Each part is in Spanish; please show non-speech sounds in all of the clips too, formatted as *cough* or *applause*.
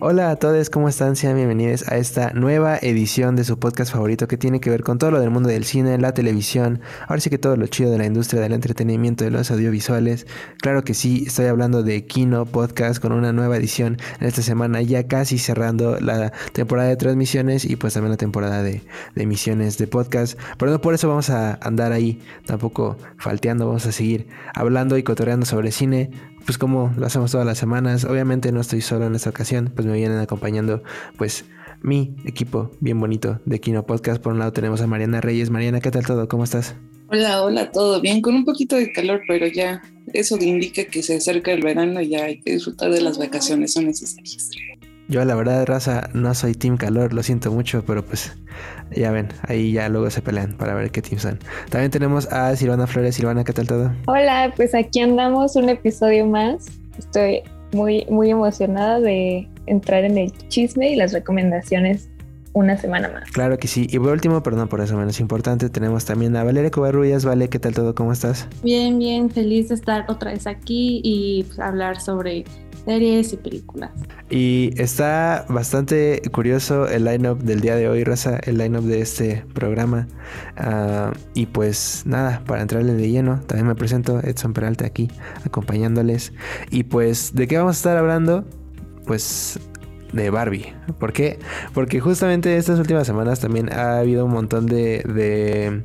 Hola a todos, ¿cómo están? Sean bienvenidos a esta nueva edición de su podcast favorito que tiene que ver con todo lo del mundo del cine, la televisión, ahora sí que todo lo chido de la industria del entretenimiento, de los audiovisuales. Claro que sí, estoy hablando de Kino Podcast con una nueva edición en esta semana, ya casi cerrando la temporada de transmisiones y pues también la temporada de, de emisiones de podcast. Pero no por eso vamos a andar ahí tampoco falteando, vamos a seguir hablando y cotorreando sobre cine, pues como lo hacemos todas las semanas. Obviamente no estoy solo en esta ocasión, pues me vienen acompañando pues mi equipo bien bonito de Kino Podcast. Por un lado tenemos a Mariana Reyes. Mariana, ¿qué tal todo? ¿Cómo estás? Hola, hola, todo bien, con un poquito de calor, pero ya eso indica que se acerca el verano y ya hay que disfrutar de las vacaciones, son necesarias. Yo la verdad, raza, no soy team calor, lo siento mucho, pero pues ya ven, ahí ya luego se pelean para ver qué team son. También tenemos a Silvana Flores. Silvana, ¿qué tal todo? Hola, pues aquí andamos un episodio más. Estoy muy, muy emocionada de entrar en el chisme y las recomendaciones una semana más. Claro que sí. Y por último, perdón por eso menos importante, tenemos también a Valeria Covarrubias. Vale, ¿qué tal todo? ¿Cómo estás? Bien, bien, feliz de estar otra vez aquí y pues, hablar sobre series y películas. Y está bastante curioso el line-up del día de hoy, Raza, el line-up de este programa. Uh, y pues nada, para entrarle de lleno, también me presento Edson Peralta aquí, acompañándoles. Y pues, ¿de qué vamos a estar hablando? Pues de Barbie. ¿Por qué? Porque justamente estas últimas semanas también ha habido un montón de, de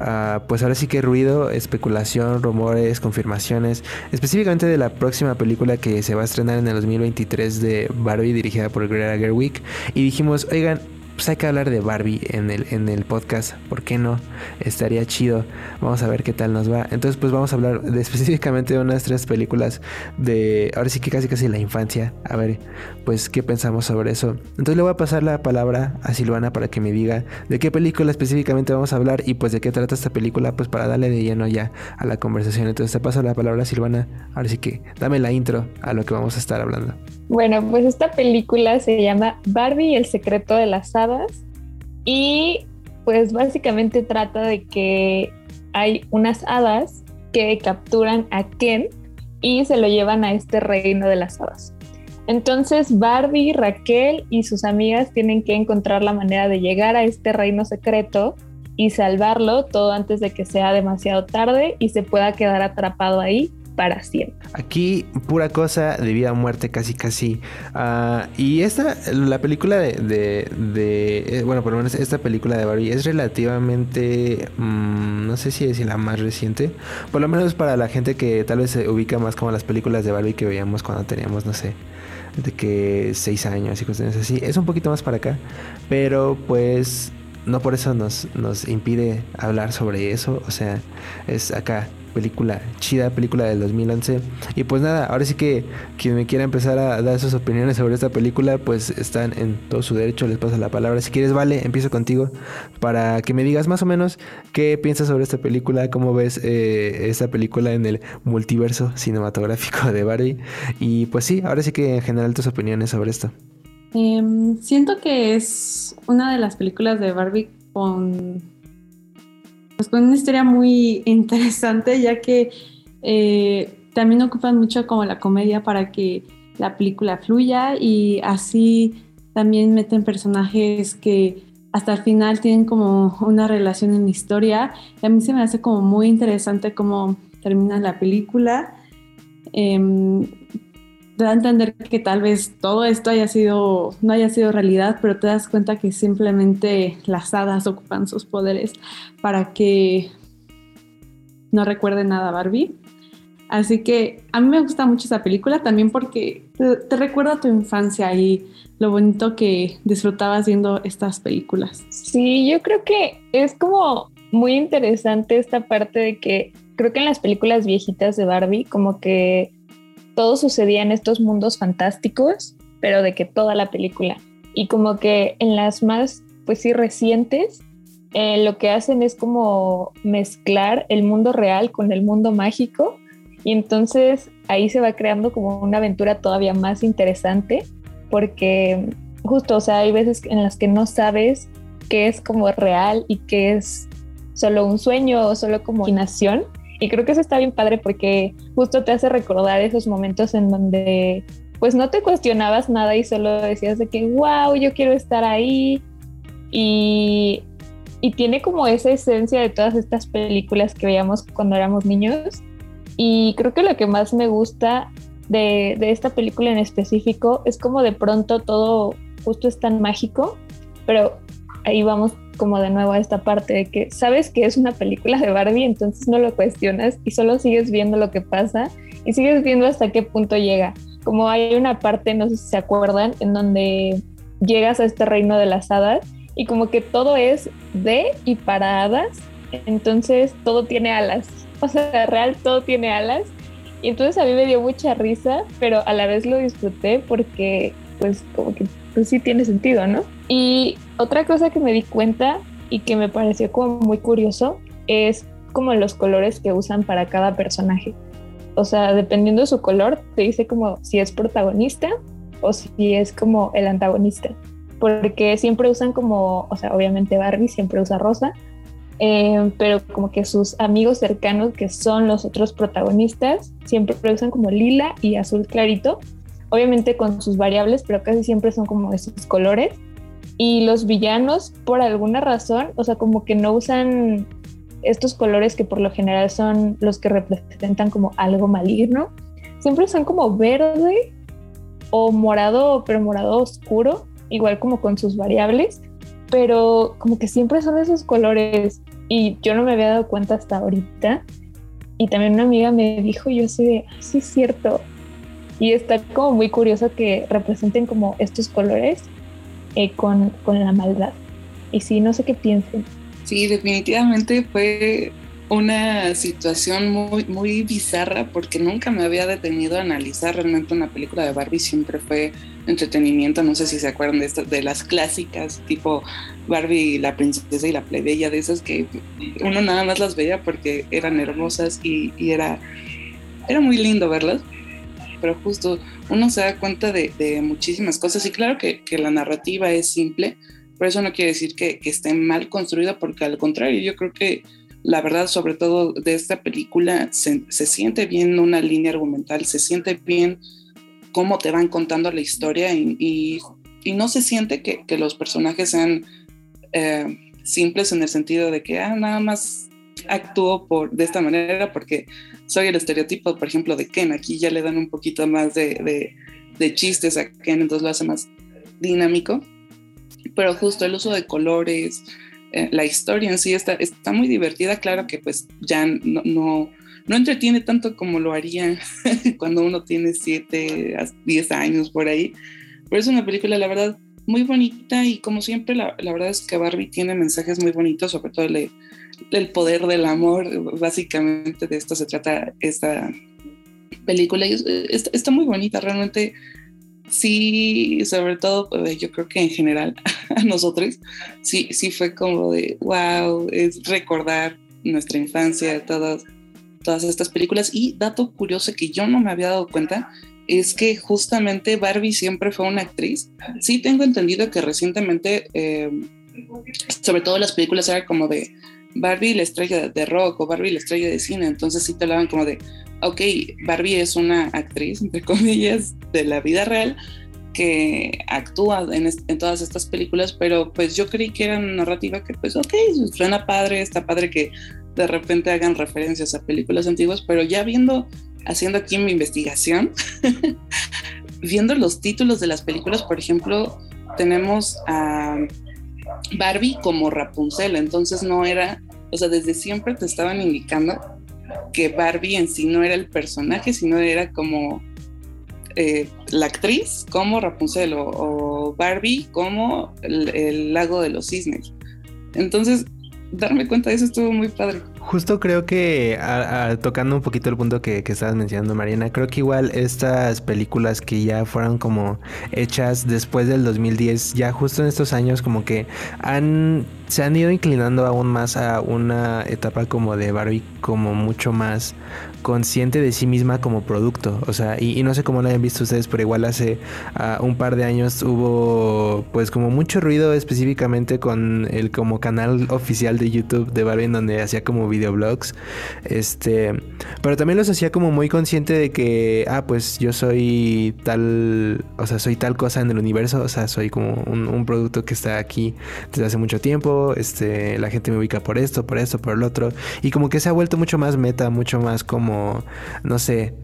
uh, pues ahora sí que ruido, especulación, rumores, confirmaciones, específicamente de la próxima película que se va a estrenar en el 2023 de Barbie dirigida por Greta Gerwig. Y dijimos, oigan, pues hay que hablar de Barbie en el, en el podcast. ¿Por qué no? Estaría chido. Vamos a ver qué tal nos va. Entonces, pues vamos a hablar de, *laughs* específicamente de unas tres películas de. Ahora sí que casi casi la infancia. A ver, pues qué pensamos sobre eso. Entonces le voy a pasar la palabra a Silvana para que me diga de qué película específicamente vamos a hablar y pues de qué trata esta película, pues para darle de lleno ya a la conversación. Entonces te paso la palabra a Silvana. Ahora sí que dame la intro a lo que vamos a estar hablando. Bueno, pues esta película se llama Barbie y el secreto de las hadas y pues básicamente trata de que hay unas hadas que capturan a Ken y se lo llevan a este reino de las hadas. Entonces Barbie, Raquel y sus amigas tienen que encontrar la manera de llegar a este reino secreto y salvarlo todo antes de que sea demasiado tarde y se pueda quedar atrapado ahí para siempre. Aquí pura cosa de vida o muerte casi casi. Uh, y esta, la película de, de, eh, bueno, por lo menos esta película de Barbie es relativamente, mmm, no sé si es la más reciente, por lo menos para la gente que tal vez se ubica más como las películas de Barbie que veíamos cuando teníamos, no sé, de que seis años y cosas así. Es un poquito más para acá, pero pues no por eso nos, nos impide hablar sobre eso, o sea, es acá película chida, película del 2011. Y pues nada, ahora sí que quien me quiera empezar a dar sus opiniones sobre esta película, pues están en todo su derecho, les paso la palabra. Si quieres, vale, empiezo contigo para que me digas más o menos qué piensas sobre esta película, cómo ves eh, esta película en el multiverso cinematográfico de Barbie. Y pues sí, ahora sí que en general tus opiniones sobre esto. Eh, siento que es una de las películas de Barbie con pues con una historia muy interesante, ya que eh, también ocupan mucho como la comedia para que la película fluya y así también meten personajes que hasta el final tienen como una relación en la historia. Y a mí se me hace como muy interesante cómo termina la película. Eh, da a entender que tal vez todo esto haya sido, no haya sido realidad, pero te das cuenta que simplemente las hadas ocupan sus poderes para que no recuerde nada a Barbie. Así que a mí me gusta mucho esa película también porque te, te recuerda a tu infancia y lo bonito que disfrutabas viendo estas películas. Sí, yo creo que es como muy interesante esta parte de que creo que en las películas viejitas de Barbie como que todo sucedía en estos mundos fantásticos, pero de que toda la película. Y como que en las más, pues sí, recientes, eh, lo que hacen es como mezclar el mundo real con el mundo mágico y entonces ahí se va creando como una aventura todavía más interesante porque justo, o sea, hay veces en las que no sabes qué es como real y qué es solo un sueño o solo como imaginación. Y creo que eso está bien padre porque justo te hace recordar esos momentos en donde pues no te cuestionabas nada y solo decías de que, wow, yo quiero estar ahí. Y, y tiene como esa esencia de todas estas películas que veíamos cuando éramos niños. Y creo que lo que más me gusta de, de esta película en específico es como de pronto todo justo es tan mágico, pero ahí vamos como de nuevo a esta parte de que sabes que es una película de Barbie, entonces no lo cuestionas y solo sigues viendo lo que pasa y sigues viendo hasta qué punto llega. Como hay una parte, no sé si se acuerdan, en donde llegas a este reino de las hadas y como que todo es de y para hadas, entonces todo tiene alas. *laughs* O sea, real todo tiene alas. Y entonces a mí me dio mucha risa, pero a la vez lo disfruté porque pues como que pues sí tiene sentido, ¿no? Y otra cosa que me di cuenta y que me pareció como muy curioso es como los colores que usan para cada personaje. O sea, dependiendo de su color, te dice como si es protagonista o si es como el antagonista. Porque siempre usan como, o sea, obviamente Barbie siempre usa rosa, eh, pero como que sus amigos cercanos, que son los otros protagonistas, siempre usan como lila y azul clarito obviamente con sus variables, pero casi siempre son como esos colores. Y los villanos, por alguna razón, o sea, como que no usan estos colores que por lo general son los que representan como algo maligno, siempre son como verde o morado, pero morado oscuro, igual como con sus variables, pero como que siempre son esos colores. Y yo no me había dado cuenta hasta ahorita. Y también una amiga me dijo, yo sé de, ah, sí es cierto, y está como muy curioso que representen como estos colores eh, con, con, la maldad. Y sí, no sé qué piensen. Sí, definitivamente fue una situación muy, muy bizarra porque nunca me había detenido a analizar realmente una película de Barbie, siempre fue entretenimiento, no sé si se acuerdan de, esto, de las clásicas tipo Barbie, la princesa y la plebeya, de esas que uno nada más las veía porque eran hermosas y, y era, era muy lindo verlas pero justo uno se da cuenta de, muchísimas cosas y claro que, la narrativa es simple, pero eso no quiere decir que, esté mal construida porque al contrario, yo creo que la verdad sobre todo de esta película se, siente bien una línea argumental, se siente bien cómo te van contando la historia y, no se siente que, los personajes sean eh, simples en el sentido de que ah, nada más actúo por, de esta manera porque soy el estereotipo, por ejemplo, de Ken. Aquí ya le dan un poquito más de, de, chistes a Ken, entonces lo hace más dinámico. Pero justo el uso de colores, eh, la historia en sí está, está muy divertida. Claro que pues ya no, no, no entretiene tanto como lo haría *laughs* cuando uno tiene 7 a 10 años por ahí. Pero es una película, la verdad, muy bonita y como siempre, la, la verdad es que Barbie tiene mensajes muy bonitos, sobre todo el, el poder del amor, básicamente de esto se trata esta película y está, muy bonita, realmente sí, sobre todo eh, yo creo que en general *laughs* a nosotros sí, sí fue como de wow, es recordar nuestra infancia, todas, todas estas películas y dato curioso que yo no me había dado cuenta es que justamente Barbie siempre fue una actriz. Sí tengo entendido que recientemente, eh, sobre todo las películas eran como de Barbie la estrella de rock o Barbie la estrella de cine, entonces sí te hablaban como de, ok, Barbie es una actriz, entre *laughs* comillas, de la vida real que actúa en, en, todas estas películas, pero pues yo creí que era una narrativa que pues ok, suena padre, está padre que de repente hagan referencias a películas antiguas, pero ya viendo, haciendo aquí mi investigación, *laughs* viendo los títulos de las películas, por ejemplo, tenemos a Barbie como Rapunzel, entonces no era, o sea, desde siempre te estaban indicando que Barbie en sí no era el personaje, sino era como eh, la actriz como Rapunzel o, Barbie como el, lago de los cisnes. Entonces, darme cuenta de eso estuvo muy padre. Justo creo que tocando un poquito el punto que, que, estabas mencionando, Mariana, creo que igual estas películas que ya fueron como hechas después del 2010, ya justo en estos años como que han se han ido inclinando aún más a una etapa como de Barbie como mucho más consciente de sí misma como producto. O sea, y, no sé cómo lo hayan visto ustedes, pero igual hace ah, un par de años hubo pues como mucho ruido específicamente con el como canal oficial de YouTube de Barbie donde hacía como videoblogs. Este, pero también los hacía como muy consciente de que, ah, pues yo soy tal, o sea, soy tal cosa en el universo, o sea, soy como un producto que está aquí desde hace mucho tiempo, este, la gente me ubica por esto, por esto, por el otro, y como que se ha vuelto mucho más meta, mucho más como no sé,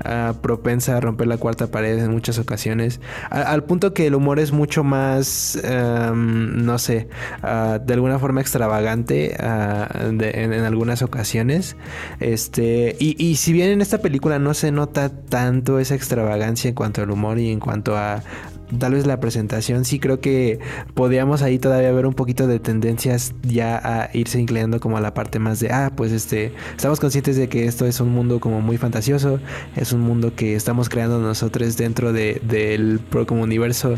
propensa a romper la cuarta pared en muchas ocasiones. al punto que el humor es mucho más, em, no sé, de alguna forma extravagante en, algunas ocasiones. Este, y, y si bien en esta película no se nota tanto esa extravagancia en cuanto al humor y en cuanto a tal vez la presentación sí creo que podíamos ahí todavía ver un poquito de tendencias ya a irse inclinando como a la parte más de, ah, pues este, estamos conscientes de que esto es un mundo como muy fantasioso, es un mundo que estamos creando nosotros dentro de, del como universo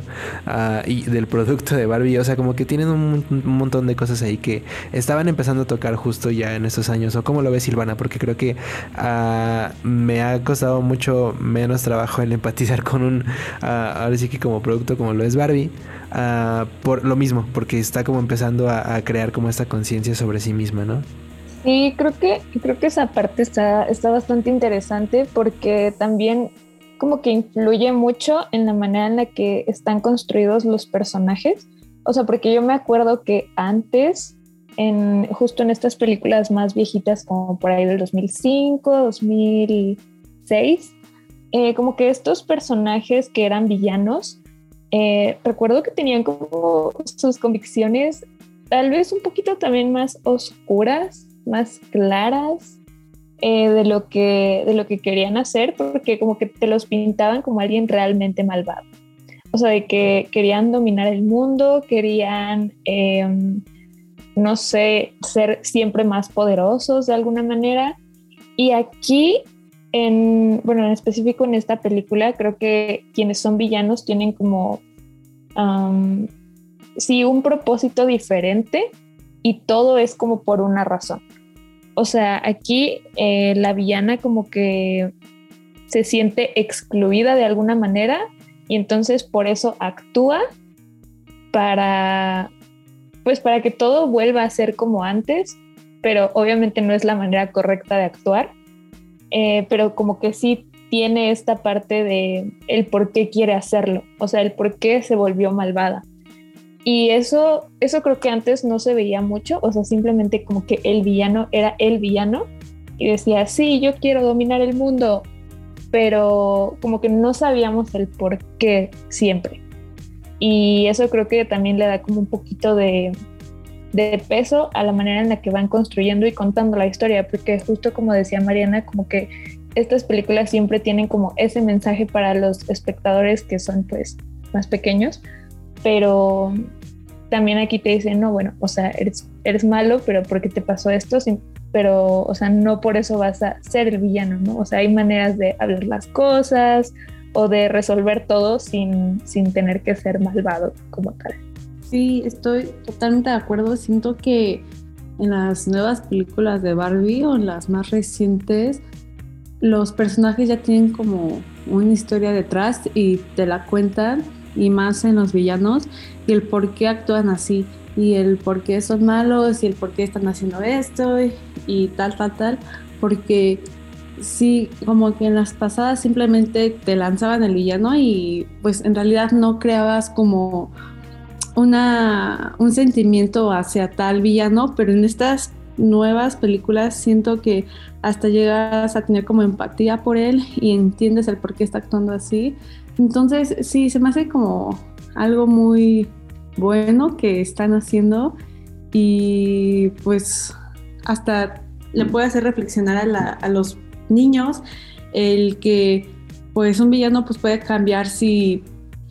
ah, y del producto de Barbie, o sea, como que tienen un, montón de cosas ahí que estaban empezando a tocar justo ya en estos años, o cómo lo ves Silvana, porque creo que ah, me ha costado mucho menos trabajo el empatizar con un, ah, ahora sí que como producto como lo es Barbie, uh, por lo mismo, porque está como empezando a, crear como esta conciencia sobre sí misma, ¿no? Sí, creo que, creo que esa parte está, está bastante interesante porque también como que influye mucho en la manera en la que están construidos los personajes. O sea, porque yo me acuerdo que antes, en, justo en estas películas más viejitas, como por ahí del 2005, 2006, eh, como que estos personajes que eran villanos eh, recuerdo que tenían como sus convicciones tal vez un poquito también más oscuras, más claras eh, de, lo que, de lo que querían hacer, porque como que te los pintaban como alguien realmente malvado. O sea, de que querían dominar el mundo, querían, em, no sé, ser siempre más poderosos de alguna manera. Y aquí en, bueno, en específico en esta película, creo que quienes son villanos tienen como, sí, un propósito diferente y todo es como por una razón. O sea, aquí eh, la villana como que se siente excluida de alguna manera y entonces por eso actúa para, pues para que todo vuelva a ser como antes, pero obviamente no es la manera correcta de actuar eh, pero como que sí tiene esta parte de el por qué quiere hacerlo, o sea, el por qué se volvió malvada. Y eso, eso creo que antes no se veía mucho, o sea, simplemente como que el villano era el villano y decía, sí, yo quiero dominar el mundo, pero como que no sabíamos el por qué siempre. Y eso creo que también le da como un poquito de, de peso a la manera en la que van construyendo y contando la historia, porque justo como decía Mariana, como que estas películas siempre tienen como ese mensaje para los espectadores que son pues más pequeños, pero también aquí te dicen, no, bueno, o sea, eres, malo, pero porque te pasó esto, pero, o sea, no por eso vas a ser el villano, ¿no? O sea, hay maneras de hablar las cosas o de resolver todo sin, sin tener que ser malvado como tal. Sí, estoy totalmente de acuerdo. Siento que en las nuevas películas de Barbie o en las más recientes, los personajes ya tienen como una historia detrás y te la cuentan, y más en los villanos, y el por qué actúan así, y el por qué son malos, y el por qué están haciendo esto, y, tal, tal, tal, porque sí, como que en las pasadas simplemente te lanzaban el villano y pues en realidad no creabas como una, un sentimiento hacia tal villano, pero en estas nuevas películas siento que hasta llegas a tener como empatía por él y entiendes el por qué está actuando así. Entonces, sí, se me hace como algo muy bueno que están haciendo y pues hasta le puede hacer reflexionar a, los niños el que pues un villano pues puede cambiar si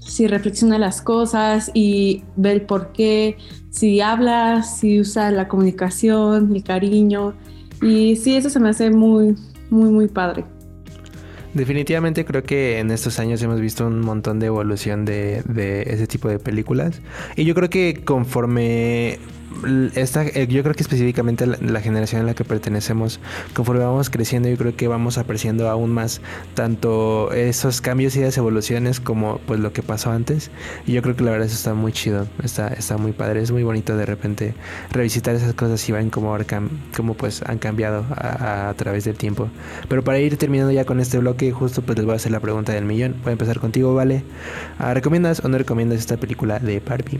si reflexiona las cosas y ve el por qué, si habla, si usa la comunicación, el cariño Y sí, eso se me hace muy, muy, muy padre. Definitivamente creo que en estos años hemos visto un montón de evolución de, de ese tipo de películas. Y yo creo que conforme esta, eh, yo creo que específicamente la, generación a la que pertenecemos, conforme vamos creciendo, yo creo que vamos apreciando aún más tanto esos cambios y esas evoluciones como pues lo que pasó antes. Y yo creo que la verdad eso está muy chido, está, está muy padre, es muy bonito de repente revisitar esas cosas y ver cómo, cómo pues han cambiado a, través del tiempo. Pero para ir terminando ya con este bloque, justo pues les voy a hacer la pregunta del millón. Voy a empezar contigo, ¿vale? Ah, ¿Recomiendas o no recomiendas esta película de Barbie?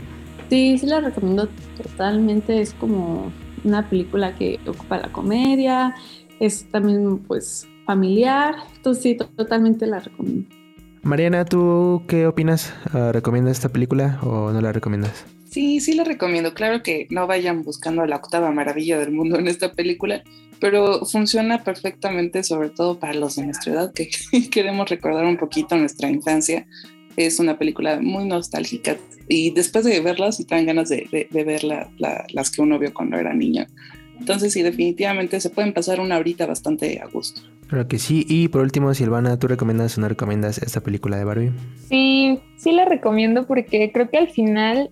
Sí, sí la recomiendo totalmente. Es como una película que ocupa la comedia, es también pues familiar. Entonces sí, totalmente la recomiendo. Mariana, ¿tú qué opinas? Ah, ¿Recomiendas esta película o no la recomiendas? Sí, sí la recomiendo. Claro que no vayan buscando la octava maravilla del mundo en esta película, pero funciona perfectamente, sobre todo para los de nuestra edad que *laughs* queremos recordar un poquito nuestra infancia. Es una película muy nostálgica y después de verlas sí traen ganas de, ver las que uno vio cuando era niña. Entonces sí, definitivamente se pueden pasar una horita bastante a gusto. Claro que sí. Y por último, Silvana, ¿tú recomiendas o no recomiendas esta película de Barbie? Sí, sí la recomiendo porque creo que al final,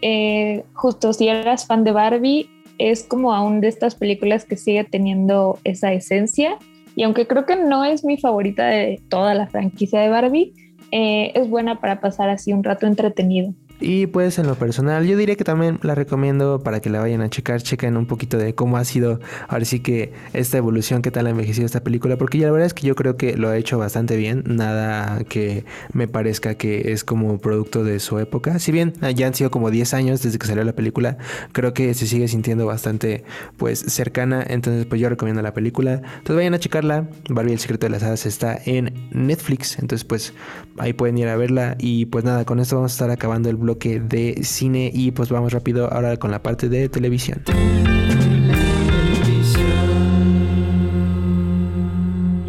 eh, justo si eras fan de Barbie, es como aún de estas películas que sigue teniendo esa esencia. Y aunque creo que no es mi favorita de toda la franquicia de Barbie, eh, es buena para pasar así un rato entretenido. Y pues en lo personal, yo diría que también la recomiendo para que la vayan a checar, chequen un poquito de cómo ha sido, ahora sí que esta evolución, qué tal ha envejecido esta película, porque ya la verdad es que yo creo que lo ha hecho bastante bien, nada que me parezca que es como producto de su época, si bien ya han sido como 10 años desde que salió la película, creo que se sigue sintiendo bastante pues cercana, entonces pues yo recomiendo la película, entonces vayan a checarla, Barbie el secreto de las hadas está en Netflix, entonces pues ahí pueden ir a verla. Y pues nada, con esto vamos a estar acabando el blog que de cine y pues vamos rápido ahora con la parte de televisión.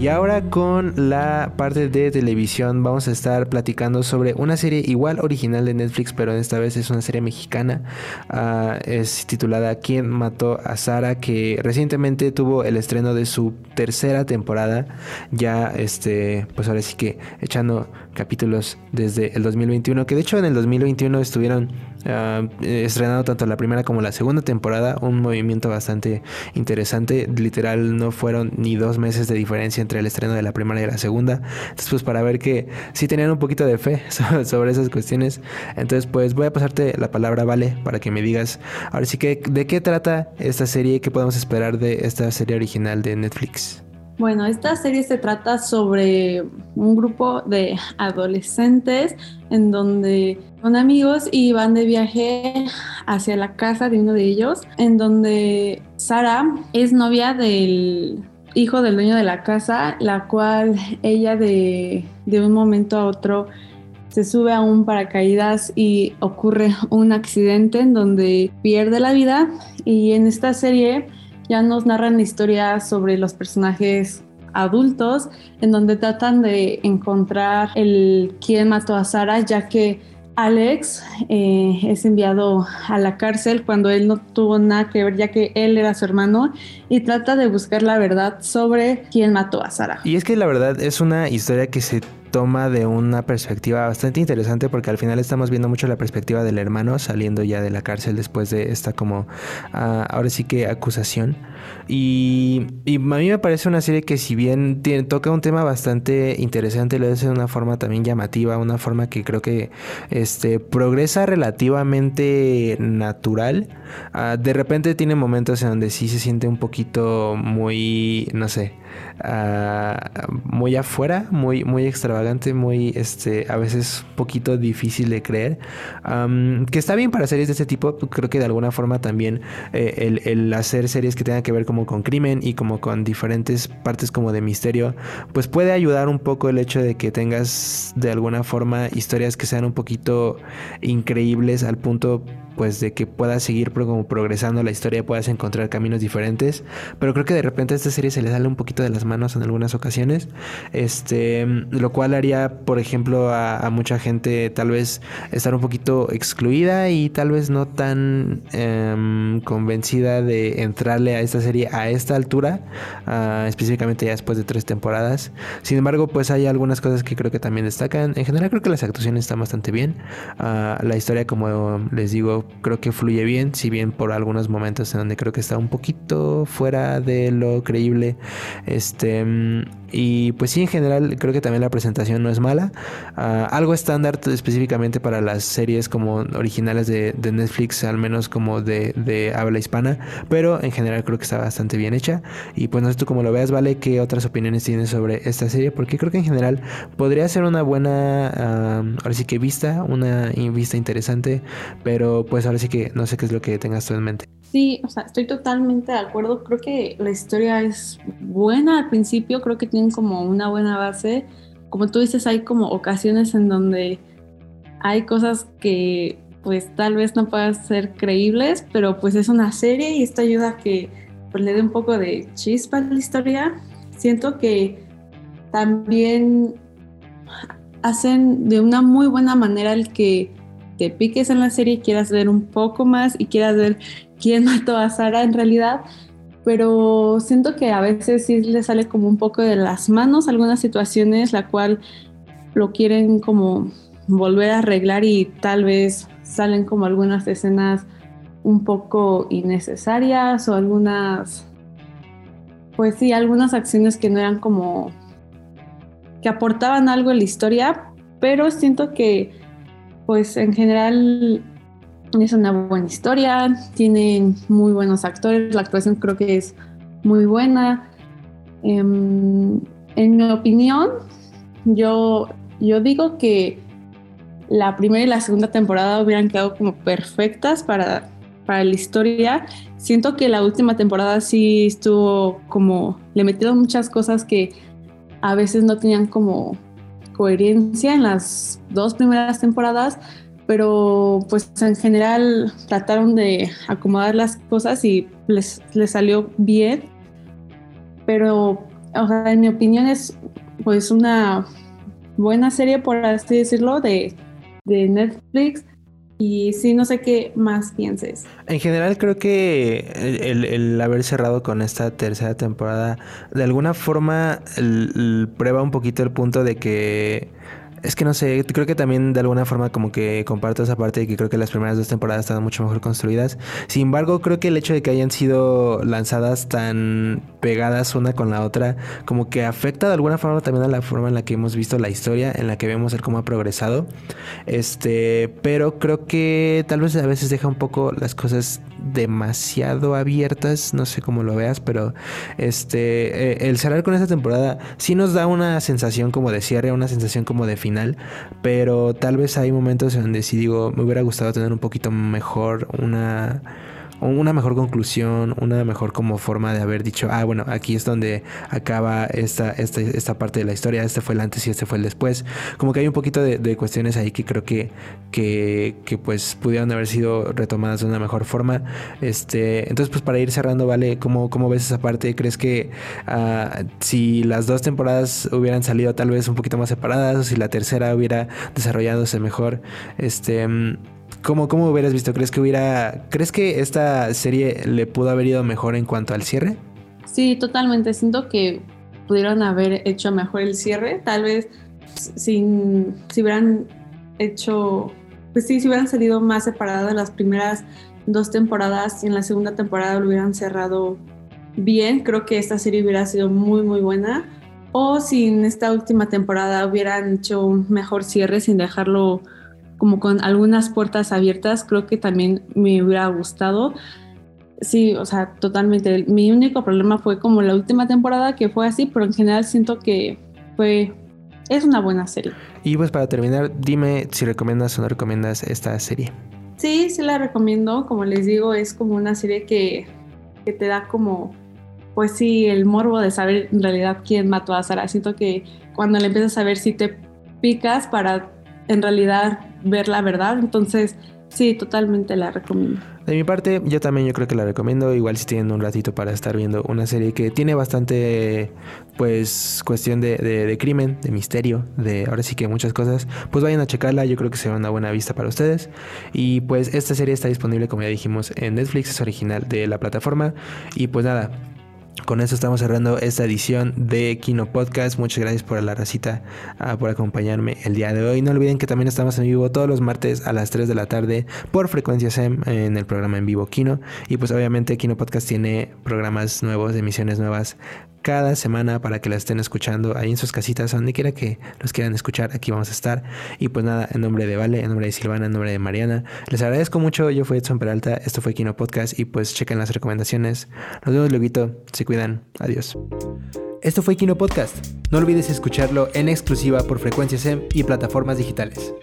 Y ahora con la parte de televisión vamos a estar platicando sobre una serie igual original de Netflix, pero esta vez es una serie mexicana. Ah, es titulada ¿Quién mató a Sara? que recientemente tuvo el estreno de su tercera temporada. Ya este, pues ahora sí que echando capítulos desde el 2021, que de hecho en el 2021 estuvieron uh, estrenando tanto la primera como la segunda temporada, un movimiento bastante interesante, literal no fueron ni dos meses de diferencia entre el estreno de la primera y la segunda, entonces pues para ver que sí tenían un poquito de fe *laughs* sobre esas cuestiones, entonces pues voy a pasarte la palabra, Vale, para que me digas ahora sí que de qué trata esta serie, qué podemos esperar de esta serie original de Netflix. Bueno, esta serie se trata sobre un grupo de adolescentes en donde son amigos y van de viaje hacia la casa de uno de ellos, en donde Sara es novia del hijo del dueño de la casa, la cual ella de, de un momento a otro se sube a un paracaídas y ocurre un accidente en donde pierde la vida. Y en esta serie ya nos narran historias sobre los personajes adultos en donde tratan de encontrar el quién mató a Sara ya que Alex eh, es enviado a la cárcel cuando él no tuvo nada que ver ya que él era su hermano y trata de buscar la verdad sobre quién mató a Sara. Y es que la verdad es una historia que se toma de una perspectiva bastante interesante porque al final estamos viendo mucho la perspectiva del hermano saliendo ya de la cárcel después de esta como ah, ahora sí que acusación. Y, a mí me parece una serie que si bien tiene, toca un tema bastante interesante lo hace de una forma también llamativa una forma que creo que este progresa relativamente natural ah, de repente tiene momentos en donde sí se siente un poquito muy no sé Ah, muy afuera, muy, muy extravagante, muy, este, a veces poquito difícil de creer. que está bien para series de este tipo, creo que de alguna forma también eh, el, hacer series que tengan que ver como con crimen y como con diferentes partes como de misterio, pues puede ayudar un poco el hecho de que tengas de alguna forma historias que sean un poquito increíbles al punto pues de que puedas seguir como progresando la historia, puedas encontrar caminos diferentes, pero creo que de repente a esta serie se le sale un poquito de las manos en algunas ocasiones, este, lo cual haría, por ejemplo, a, mucha gente tal vez estar un poquito excluida y tal vez no tan em, convencida de entrarle a esta serie a esta altura, ah, específicamente ya después de tres temporadas. Sin embargo, pues hay algunas cosas que creo que también destacan. En general creo que las actuaciones están bastante bien. Ah, la historia, como les digo, creo que fluye bien, si bien por algunos momentos en donde creo que está un poquito fuera de lo creíble. Este y pues sí, en general creo que también la presentación no es mala. Ah, algo estándar específicamente para las series como originales de, Netflix, al menos como de, habla hispana. Pero en general creo que está bastante bien hecha. Y pues no sé tú cómo lo veas, ¿vale? ¿Qué otras opiniones tienes sobre esta serie? Porque creo que en general podría ser una buena, ahora sí que vista, una vista interesante. Pero pues ahora sí que no sé qué es lo que tengas tú en mente. Sí, o sea, estoy totalmente de acuerdo. Creo que la historia es buena al principio, creo que tienen como una buena base. Como tú dices, hay como ocasiones en donde hay cosas que pues tal vez no puedan ser creíbles, pero pues es una serie y esto ayuda a que pues, le dé un poco de chispa a la historia. Siento que también hacen de una muy buena manera el que piques en la serie y quieras ver un poco más y quieras ver quién *laughs* mató a Sara en realidad, pero siento que a veces sí le sale como un poco de las manos algunas situaciones, la cual lo quieren como volver a arreglar y tal vez salen como algunas escenas un poco innecesarias o algunas, pues sí, algunas acciones que no eran como, que aportaban algo en la historia, pero siento que pues en general es una buena historia, tienen muy buenos actores, la actuación creo que es muy buena. Em, en mi opinión, yo, yo digo que la primera y la segunda temporada hubieran quedado como perfectas para, para la historia. Siento que la última temporada sí estuvo como, le metieron muchas cosas que a veces no tenían como coherencia en las dos primeras temporadas, pero pues en general trataron de acomodar las cosas y les, salió bien. Pero, o sea, en mi opinión es pues una buena serie, por así decirlo, de, de Netflix. Y sí, no sé qué más pienses. En general creo que el, el haber cerrado con esta tercera temporada, de alguna forma prueba un poquito el punto de que es que no sé, creo que también de alguna forma como que comparto esa parte de que creo que las primeras dos temporadas estaban mucho mejor construidas. Sin embargo, creo que el hecho de que hayan sido lanzadas tan pegadas una con la otra, como que afecta de alguna forma también a la forma en la que hemos visto la historia, en la que vemos cómo ha progresado. Este, pero creo que tal vez a veces deja un poco las cosas demasiado abiertas, no sé cómo lo veas, pero este, eh, el cerrar con esta temporada sí nos da una sensación como de cierre, una sensación como de final, pero tal vez hay momentos en donde sí digo, me hubiera gustado tener un poquito mejor una una mejor conclusión, una mejor como forma de haber dicho, ah, bueno, aquí es donde acaba esta, esta, esta parte de la historia, este fue el antes y este fue el después. Como que hay un poquito de, cuestiones ahí que creo que, que, que, pues pudieron haber sido retomadas de una mejor forma. Este, entonces, pues para ir cerrando, ¿vale? ¿Cómo, cómo ves esa parte? ¿Crees que uh, si las dos temporadas hubieran salido tal vez un poquito más separadas o si la tercera hubiera desarrolladose mejor? Este ¿Cómo, ¿Cómo hubieras visto? ¿Crees que hubiera. ¿Crees que esta serie le pudo haber ido mejor en cuanto al cierre? Sí, totalmente. Siento que pudieron haber hecho mejor el cierre. Tal vez sin, si hubieran hecho. Pues sí, si hubieran salido más separadas las primeras dos temporadas y en la segunda temporada lo hubieran cerrado bien, creo que esta serie hubiera sido muy, muy buena. O si en esta última temporada hubieran hecho un mejor cierre sin dejarlo como con algunas puertas abiertas, creo que también me hubiera gustado. Sí, o sea, totalmente. Mi único problema fue como la última temporada que fue así, pero en general siento que fue es una buena serie. Y pues para terminar, dime si recomiendas o no recomiendas esta serie. Sí, sí la recomiendo. Como les digo, es como una serie que, que te da como, pues sí, el morbo de saber en realidad quién mató a Sara. Siento que cuando le empiezas a ver si te picas para en realidad ver la verdad. Entonces, Sí, totalmente la recomiendo. De mi parte, yo también yo creo que la recomiendo. Igual si tienen un ratito para estar viendo una serie que tiene bastante, pues, cuestión de, de, crimen, de misterio, de ahora sí que muchas cosas, pues vayan a checarla. Yo creo que será una buena vista para ustedes. Y pues esta serie está disponible, como ya dijimos, en Netflix, es original de la plataforma. Y pues nada, con eso estamos cerrando esta edición de Kino Podcast. Muchas gracias por la racita, ah, por acompañarme el día de hoy. No olviden que también estamos en vivo todos los martes a las 3 de la tarde por frecuencia SEM en el programa en vivo Kino. Y pues obviamente Kino Podcast tiene programas nuevos, emisiones nuevas cada semana para que la estén escuchando ahí en sus casitas, donde quiera que los quieran escuchar, aquí vamos a estar. Y pues nada, en nombre de Vale, en nombre de Silvana, en nombre de Mariana, les agradezco mucho. Yo fui Edson Peralta, esto fue Kino Podcast y pues chequen las recomendaciones. Nos vemos luego, se cuidan, adiós. Esto fue Kino Podcast. No olvides escucharlo en exclusiva por Frecuencia SEM y plataformas digitales.